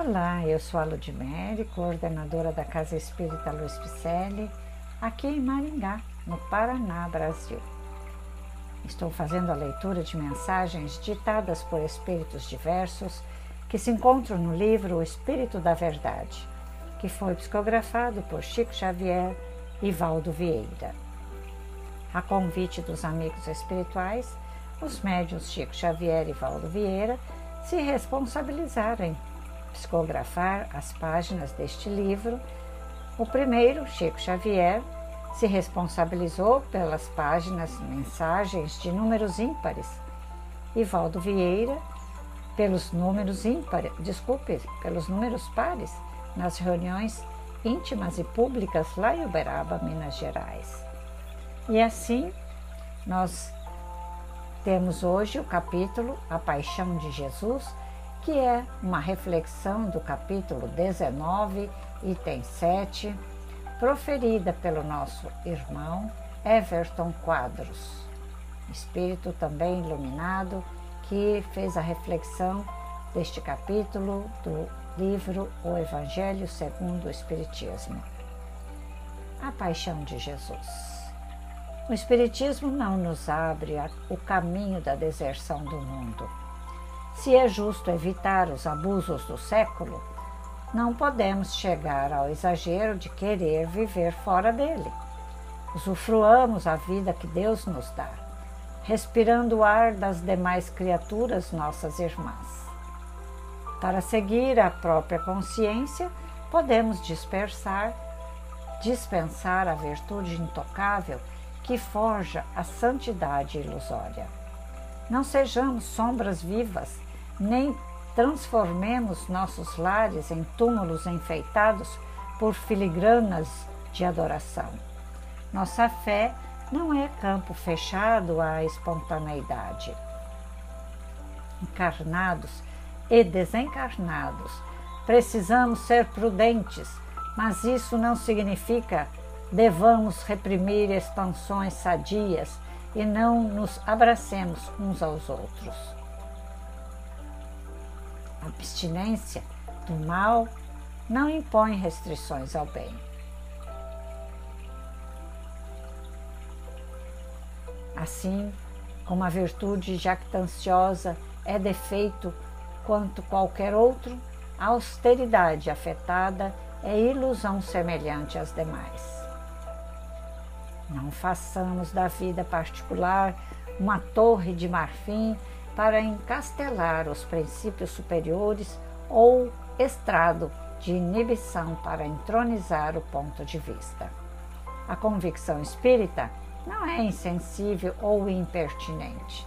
Olá, eu sou a Ludmere, coordenadora da Casa Espírita Luiz Picelli, aqui em Maringá, no Paraná, Brasil. Estou fazendo a leitura de mensagens ditadas por espíritos diversos que se encontram no livro O Espírito da Verdade, que foi psicografado por Chico Xavier e Valdo Vieira. A convite dos amigos espirituais, os médiuns Chico Xavier e Valdo Vieira se responsabilizarem psicografar as páginas deste livro, o primeiro, Chico Xavier, se responsabilizou pelas páginas mensagens de números ímpares e Valdo Vieira pelos números ímpares, desculpe, pelos números pares nas reuniões íntimas e públicas lá em Uberaba, Minas Gerais. E assim, nós temos hoje o capítulo A Paixão de Jesus, que é uma reflexão do capítulo 19, item 7, proferida pelo nosso irmão Everton Quadros, espírito também iluminado, que fez a reflexão deste capítulo do livro O Evangelho segundo o Espiritismo. A paixão de Jesus. O Espiritismo não nos abre o caminho da deserção do mundo se é justo evitar os abusos do século, não podemos chegar ao exagero de querer viver fora dele. Usufruamos a vida que Deus nos dá, respirando o ar das demais criaturas, nossas irmãs. Para seguir a própria consciência, podemos dispersar, dispensar a virtude intocável que forja a santidade ilusória. Não sejamos sombras vivas nem transformemos nossos lares em túmulos enfeitados por filigranas de adoração. Nossa fé não é campo fechado à espontaneidade. Encarnados e desencarnados, precisamos ser prudentes, mas isso não significa devamos reprimir expansões sadias e não nos abracemos uns aos outros abstinência do mal não impõe restrições ao bem. Assim como a virtude jactanciosa é defeito quanto qualquer outro, a austeridade afetada é ilusão semelhante às demais. Não façamos da vida particular uma torre de marfim para encastelar os princípios superiores ou estrado de inibição para entronizar o ponto de vista. A convicção espírita não é insensível ou impertinente.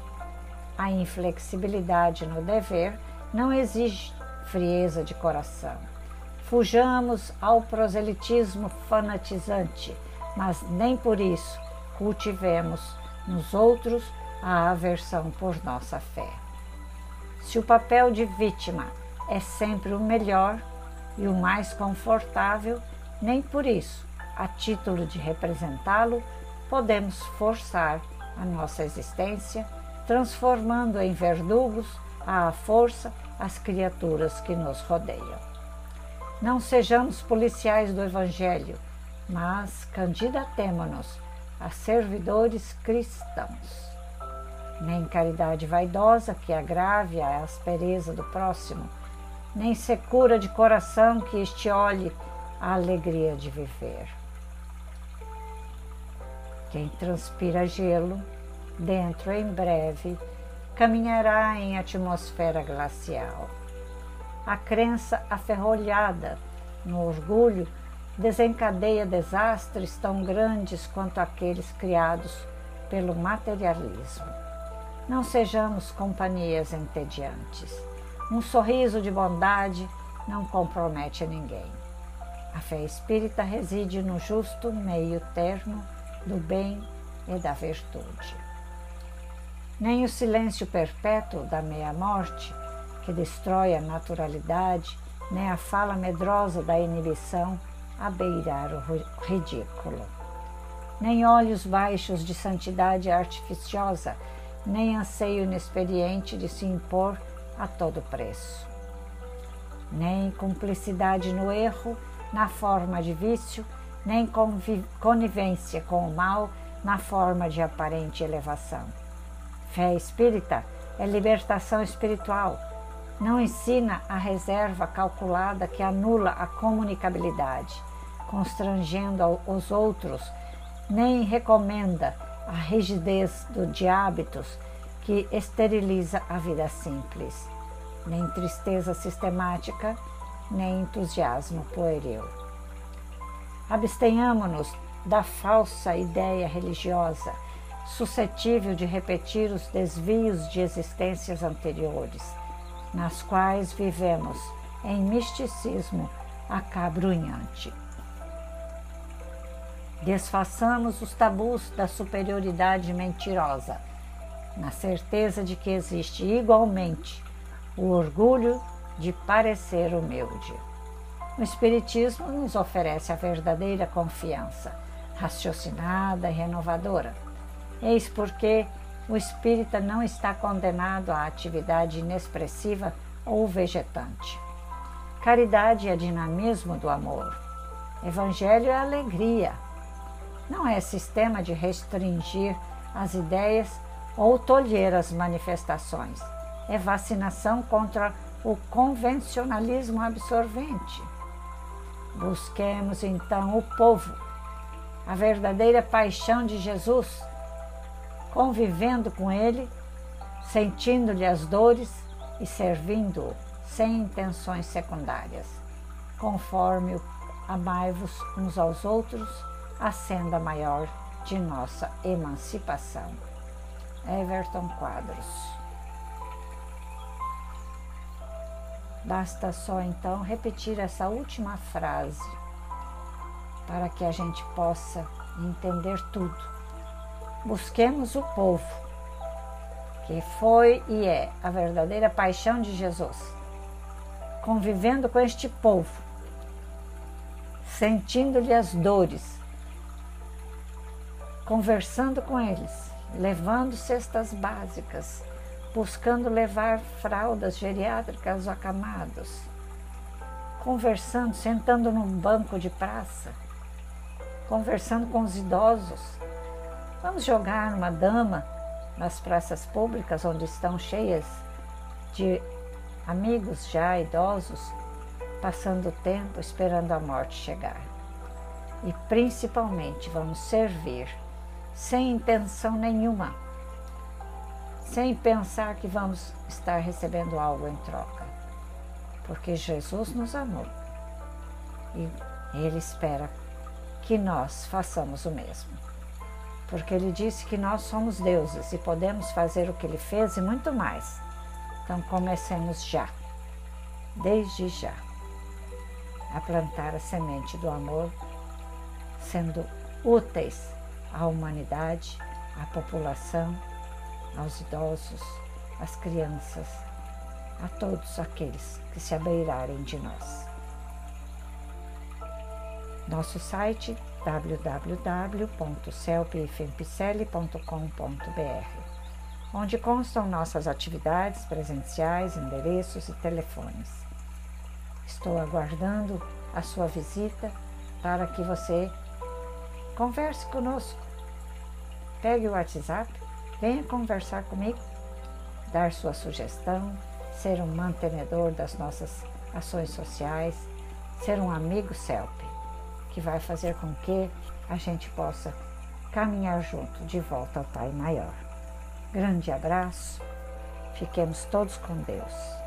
A inflexibilidade no dever não exige frieza de coração. Fujamos ao proselitismo fanatizante, mas nem por isso cultivemos nos outros a aversão por nossa fé. Se o papel de vítima é sempre o melhor e o mais confortável, nem por isso, a título de representá-lo, podemos forçar a nossa existência, transformando em verdugos à força as criaturas que nos rodeiam. Não sejamos policiais do Evangelho, mas candidatemo-nos a servidores cristãos nem caridade vaidosa que agrave a aspereza do próximo, nem secura de coração que estiole a alegria de viver. Quem transpira gelo, dentro em breve, caminhará em atmosfera glacial. A crença aferrolhada no orgulho desencadeia desastres tão grandes quanto aqueles criados pelo materialismo. Não sejamos companhias entediantes. Um sorriso de bondade não compromete a ninguém. A fé espírita reside no justo meio termo do bem e da virtude. Nem o silêncio perpétuo da meia-morte, que destrói a naturalidade, nem a fala medrosa da inibição a beirar o ridículo. Nem olhos baixos de santidade artificiosa nem anseio inexperiente de se impor a todo preço. nem cumplicidade no erro na forma de vício, nem conivência com o mal na forma de aparente elevação. Fé espírita é libertação espiritual. Não ensina a reserva calculada que anula a comunicabilidade, constrangendo os outros, nem recomenda a rigidez de hábitos que esteriliza a vida simples, nem tristeza sistemática, nem entusiasmo pueril. Abstenhamos-nos da falsa ideia religiosa, suscetível de repetir os desvios de existências anteriores, nas quais vivemos em misticismo acabrunhante. Desfaçamos os tabus da superioridade mentirosa, na certeza de que existe igualmente o orgulho de parecer humilde. O Espiritismo nos oferece a verdadeira confiança, raciocinada e renovadora. Eis porque o espírita não está condenado à atividade inexpressiva ou vegetante. Caridade é dinamismo do amor. Evangelho é alegria. Não é sistema de restringir as ideias ou tolher as manifestações. É vacinação contra o convencionalismo absorvente. Busquemos então o povo, a verdadeira paixão de Jesus, convivendo com ele, sentindo-lhe as dores e servindo-o sem intenções secundárias, conforme amai-vos uns aos outros, a senda maior de nossa emancipação. Everton Quadros Basta só então repetir essa última frase para que a gente possa entender tudo. Busquemos o povo, que foi e é a verdadeira paixão de Jesus. Convivendo com este povo, sentindo-lhe as dores, conversando com eles, levando cestas básicas, buscando levar fraldas geriátricas acamados, conversando, sentando num banco de praça, conversando com os idosos. Vamos jogar uma dama nas praças públicas onde estão cheias de amigos já idosos, passando o tempo esperando a morte chegar. E principalmente vamos servir sem intenção nenhuma sem pensar que vamos estar recebendo algo em troca. Porque Jesus nos amou e Ele espera que nós façamos o mesmo. Porque Ele disse que nós somos deuses e podemos fazer o que Ele fez e muito mais. Então comecemos já, desde já, a plantar a semente do amor, sendo úteis à humanidade, à população aos idosos, às crianças, a todos aqueles que se abeirarem de nós. Nosso site www.celpifempicele.com.br, onde constam nossas atividades presenciais, endereços e telefones. Estou aguardando a sua visita para que você converse conosco. Pegue o WhatsApp Venha conversar comigo, dar sua sugestão, ser um mantenedor das nossas ações sociais, ser um amigo CELP, que vai fazer com que a gente possa caminhar junto de volta ao Pai Maior. Grande abraço, fiquemos todos com Deus.